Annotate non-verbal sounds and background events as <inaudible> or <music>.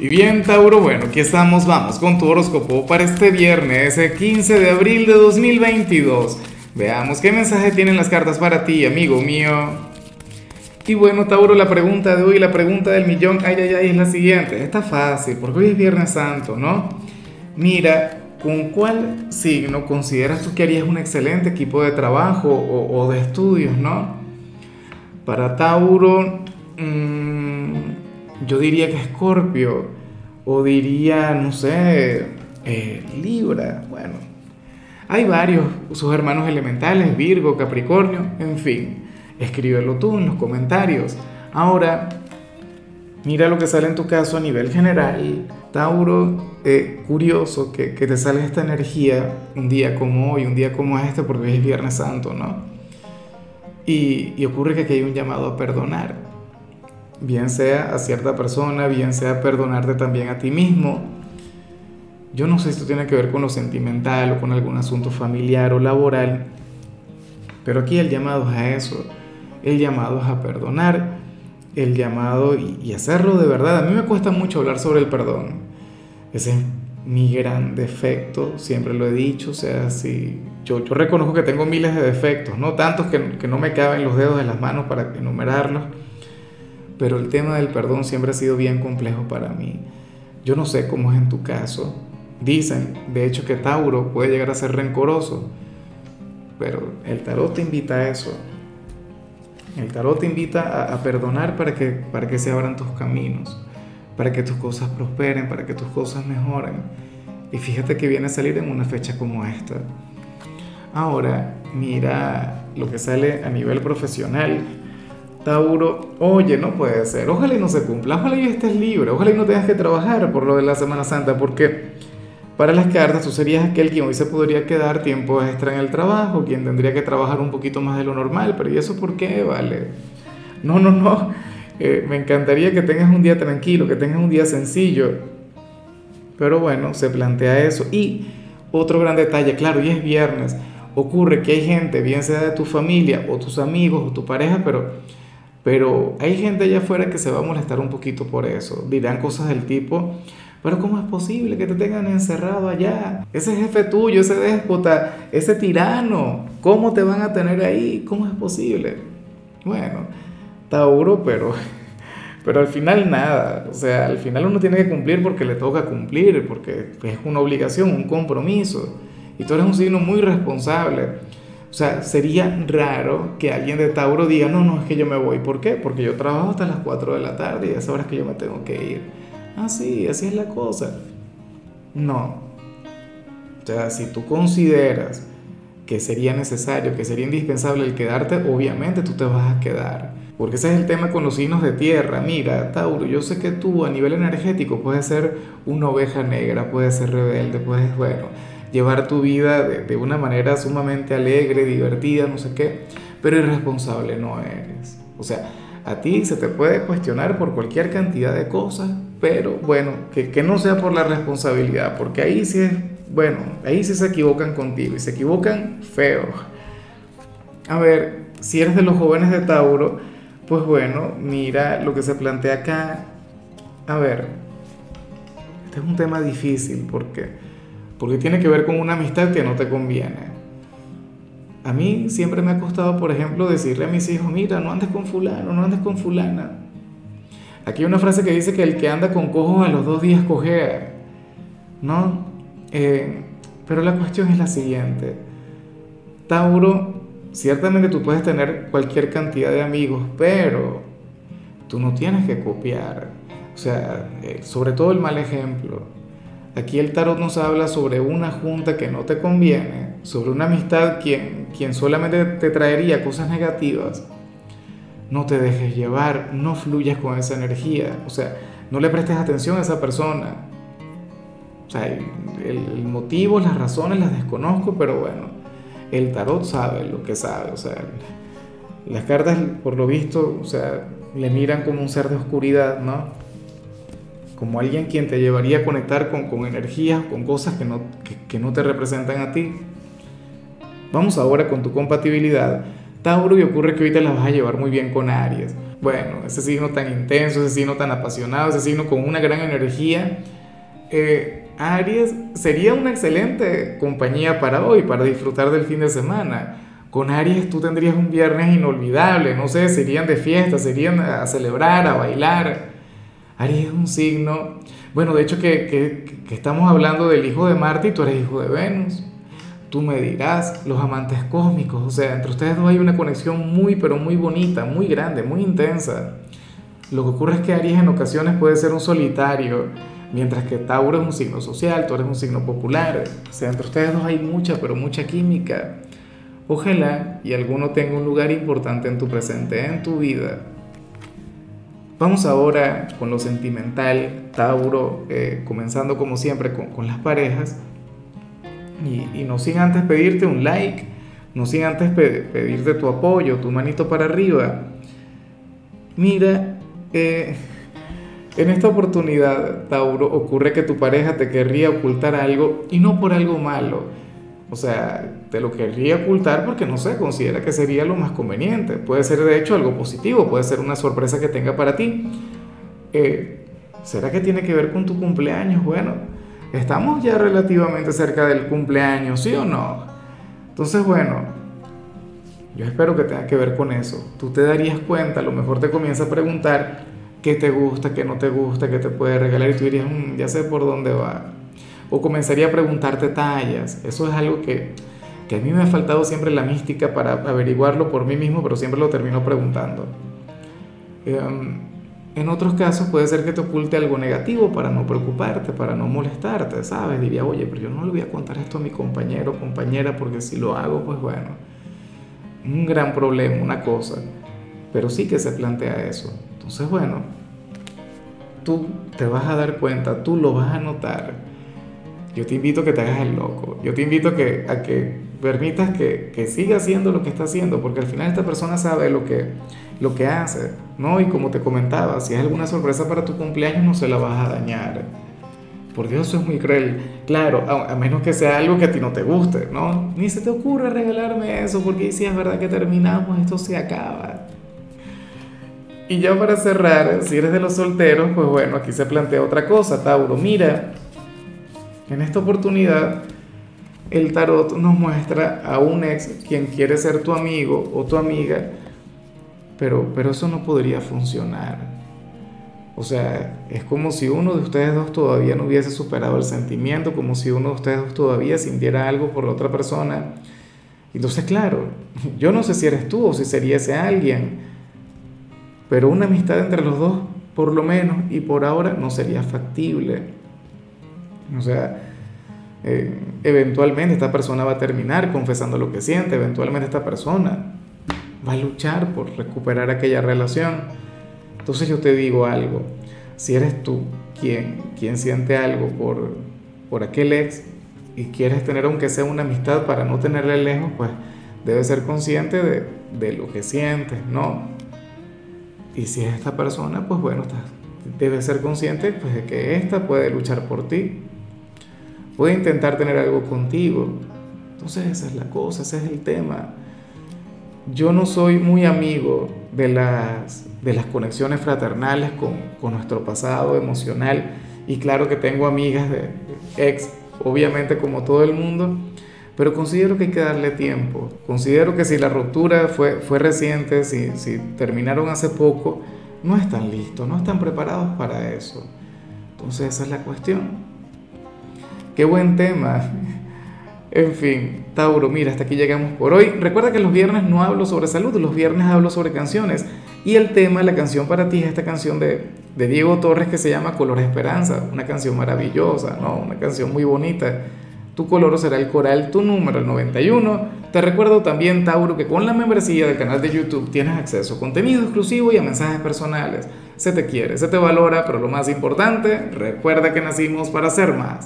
Y bien, Tauro, bueno, aquí estamos, vamos con tu horóscopo para este viernes, el 15 de abril de 2022. Veamos qué mensaje tienen las cartas para ti, amigo mío. Y bueno, Tauro, la pregunta de hoy, la pregunta del millón, ay, ay, ay, es la siguiente. Está fácil, porque hoy es Viernes Santo, ¿no? Mira, ¿con cuál signo consideras tú que harías un excelente equipo de trabajo o, de estudios, ¿no? Para Tauro, mmm, yo diría que Escorpio, o diría, no sé, eh, Libra, bueno. Hay varios, sus hermanos elementales, Virgo, Capricornio, en fin. Escríbelo tú en los comentarios. Ahora, mira lo que sale en tu caso a nivel general. Tauro, eh, curioso que, te sale esta energía un día como hoy, un día como este, porque hoy es Viernes Santo, ¿no? Y, y ocurre que aquí hay un llamado a perdonar bien sea a cierta persona, bien sea perdonarte también a ti mismo. Yo no sé si esto tiene que ver con lo sentimental o con algún asunto familiar o laboral, pero aquí el llamado es a eso, el llamado es a perdonar, el llamado y, hacerlo de verdad. A mí me cuesta mucho hablar sobre el perdón, ese es mi gran defecto, siempre lo he dicho, o sea, si yo, yo reconozco que tengo miles de defectos, no tantos que, que no me caben los dedos de las manos para enumerarlos pero el tema del perdón siempre ha sido bien complejo para mí. Yo no sé cómo es en tu caso. Dicen, de hecho, que Tauro puede llegar a ser rencoroso, pero el tarot te invita a eso. El tarot te invita a, perdonar para que, para que se abran tus caminos, para que tus cosas prosperen, para que tus cosas mejoren. Y fíjate que viene a salir en una fecha como esta. Ahora, mira lo que sale a nivel profesional Tauro, oye, no puede ser, ojalá y no se cumpla, ojalá y estés libre, ojalá y no tengas que trabajar por lo de la Semana Santa, porque para las cartas tú serías aquel quien hoy se podría quedar tiempo extra en el trabajo, quien tendría que trabajar un poquito más de lo normal, pero ¿y eso por qué? Vale. No, no, no, eh, me encantaría que tengas un día tranquilo, que tengas un día sencillo, pero bueno, se plantea eso. Y otro gran detalle, claro, y es viernes, ocurre que hay gente, bien sea de tu familia o tus amigos o tu pareja, pero pero hay gente allá afuera que se va a molestar un poquito por eso. Dirán cosas del tipo, pero ¿cómo es posible que te tengan encerrado allá? Ese jefe tuyo, ese déspota, ese tirano, ¿cómo te van a tener ahí? ¿Cómo es posible? Bueno, Tauro, pero, <laughs> pero al final nada. O sea, al final uno tiene que cumplir porque le toca cumplir, porque es una obligación, un compromiso. Y tú eres un signo muy responsable. O sea, sería raro que alguien de Tauro diga, no, no, es que yo me voy. ¿Por qué? Porque yo trabajo hasta las 4 de la tarde y a esa hora es que yo me tengo que ir. Ah, sí, así es la cosa. No. O sea, si tú consideras que sería necesario, que sería indispensable el quedarte, obviamente tú te vas a quedar. Porque ese es el tema con los signos de tierra. Mira, Tauro, yo sé que tú a nivel energético puedes ser una oveja negra, puedes ser rebelde, puedes, bueno, llevar tu vida de, una manera sumamente alegre, divertida, no sé qué, pero irresponsable no eres. O sea, a ti se te puede cuestionar por cualquier cantidad de cosas, pero bueno, que, que no sea por la responsabilidad, porque ahí sí es, bueno, ahí sí se equivocan contigo y se equivocan feo. A ver, si eres de los jóvenes de Tauro, pues bueno, mira lo que se plantea acá. A ver, este es un tema difícil porque porque tiene que ver con una amistad que no te conviene. A mí siempre me ha costado, por ejemplo, decirle a mis hijos, mira, no andes con fulano, no andes con fulana. Aquí hay una frase que dice que el que anda con cojos a los dos días cojea, ¿no? Eh, pero la cuestión es la siguiente. Tauro, ciertamente tú puedes tener cualquier cantidad de amigos, pero tú no tienes que copiar. O sea, eh, sobre todo el mal ejemplo. Aquí el tarot nos habla sobre una junta que no te conviene, sobre una amistad quien, quien solamente te traería cosas negativas. No te dejes llevar, no fluyas con esa energía, o sea, no le prestes atención a esa persona. O sea, el, el motivo, las razones las desconozco, pero bueno, el tarot sabe lo que sabe, o sea, las cartas por lo visto, o sea, le miran como un ser de oscuridad, ¿no? Como alguien quien te llevaría a conectar con, con energías, con cosas que no, que, no te representan a ti. Vamos ahora con tu compatibilidad. Tauro, y ocurre que te la vas a llevar muy bien con Aries. Bueno, ese signo tan intenso, ese signo tan apasionado, ese signo con una gran energía. Eh, Aries sería una excelente compañía para hoy, para disfrutar del fin de semana. Con Aries tú tendrías un viernes inolvidable, no sé, serían de fiesta, serían a celebrar, a bailar. Aries es un signo, bueno, de hecho que, que, estamos hablando del hijo de Marte y tú eres hijo de Venus. Tú me dirás, los amantes cósmicos, o sea, entre ustedes dos hay una conexión muy, pero muy bonita, muy grande, muy intensa. Lo que ocurre es que Aries en ocasiones puede ser un solitario, mientras que Tauro es un signo social, tú eres un signo popular. O sea, entre ustedes dos hay mucha, pero mucha química. Ojalá y alguno tenga un lugar importante en tu presente, en tu vida. Vamos ahora con lo sentimental, Tauro, eh, comenzando como siempre con, las parejas. Y, no sin antes pedirte un like, no sin antes pedirte tu apoyo, tu manito para arriba. Mira, eh, en esta oportunidad, Tauro, ocurre que tu pareja te querría ocultar algo y no por algo malo. O sea, te lo querría ocultar porque no sé, considera que sería lo más conveniente. Puede ser de hecho algo positivo, puede ser una sorpresa que tenga para ti. Eh, ¿Será que tiene que ver con tu cumpleaños? Bueno, estamos ya relativamente cerca del cumpleaños, ¿sí o no? Entonces, bueno, yo espero que tenga que ver con eso. Tú te darías cuenta, a lo mejor te comienza a preguntar qué te gusta, qué no te gusta, qué te puede regalar y tú dirías, mm, ya sé por dónde va. O comenzaría a preguntarte tallas. Eso es algo que, que a mí me ha faltado siempre la mística para averiguarlo por mí mismo, pero siempre lo termino preguntando. Em, en otros casos puede ser que te oculte algo negativo para no preocuparte, para no molestarte, ¿sabes? Diría, oye, pero yo no le voy a contar esto a mi compañero o compañera porque si lo hago, pues bueno, un gran problema, una cosa. Pero sí que se plantea eso. Entonces, bueno, tú te vas a dar cuenta, tú lo vas a notar. Yo te invito a que te hagas el loco. Yo te invito a que, a que permitas que, que siga haciendo lo que está haciendo, porque al final esta persona sabe lo que lo que hace, ¿no? Y como te comentaba, si es alguna sorpresa para tu cumpleaños, no se la vas a dañar. Por Dios, eso es muy cruel. Claro, a, menos que sea algo que a ti no te guste, ¿no? Ni se te ocurre regalarme eso, porque si es verdad que terminamos, esto se acaba. Y ya para cerrar, si eres de los solteros, pues bueno, aquí se plantea otra cosa, Tauro. Mira, en esta oportunidad, el tarot nos muestra a un ex quien quiere ser tu amigo o tu amiga pero, pero eso no podría funcionar. O sea, es como si uno de ustedes dos todavía no hubiese superado el sentimiento, como si uno de ustedes dos todavía sintiera algo por la otra persona. Entonces, claro, yo no sé si eres tú o si sería ese alguien, pero una amistad entre los dos, por lo menos, y por ahora, no sería factible. O sea, eh, eventualmente esta persona va a terminar confesando lo que siente, eventualmente esta persona va a luchar por recuperar aquella relación. Entonces yo te digo algo, si eres tú quien, quien siente algo por, por aquel ex y quieres tener aunque sea una amistad para no tenerle lejos, pues debes ser consciente de, de lo que sientes, ¿no? Y si es esta persona, pues bueno, debes ser consciente pues, de que esta puede luchar por ti, puede intentar tener algo contigo. Entonces esa es la cosa, ese es el tema yo no soy muy amigo de las, de las conexiones fraternales con, con, nuestro pasado emocional y claro que tengo amigas de ex, obviamente como todo el mundo, pero considero que hay que darle tiempo. Considero que si la ruptura fue, fue reciente, si, si terminaron hace poco, no están listos, no están preparados para eso. Entonces esa es la cuestión. Qué buen tema. En fin, Tauro, mira, hasta aquí llegamos por hoy. Recuerda que los viernes no hablo sobre salud, los viernes hablo sobre canciones. Y el tema, la canción para ti es esta canción de, Diego Torres que se llama Color Esperanza, una canción maravillosa, ¿no? Una canción muy bonita. Tu color será el coral, tu número el 91. Te recuerdo también, Tauro, que con la membresía del canal de YouTube tienes acceso a contenido exclusivo y a mensajes personales. Se te quiere, se te valora, pero lo más importante, recuerda que nacimos para ser más.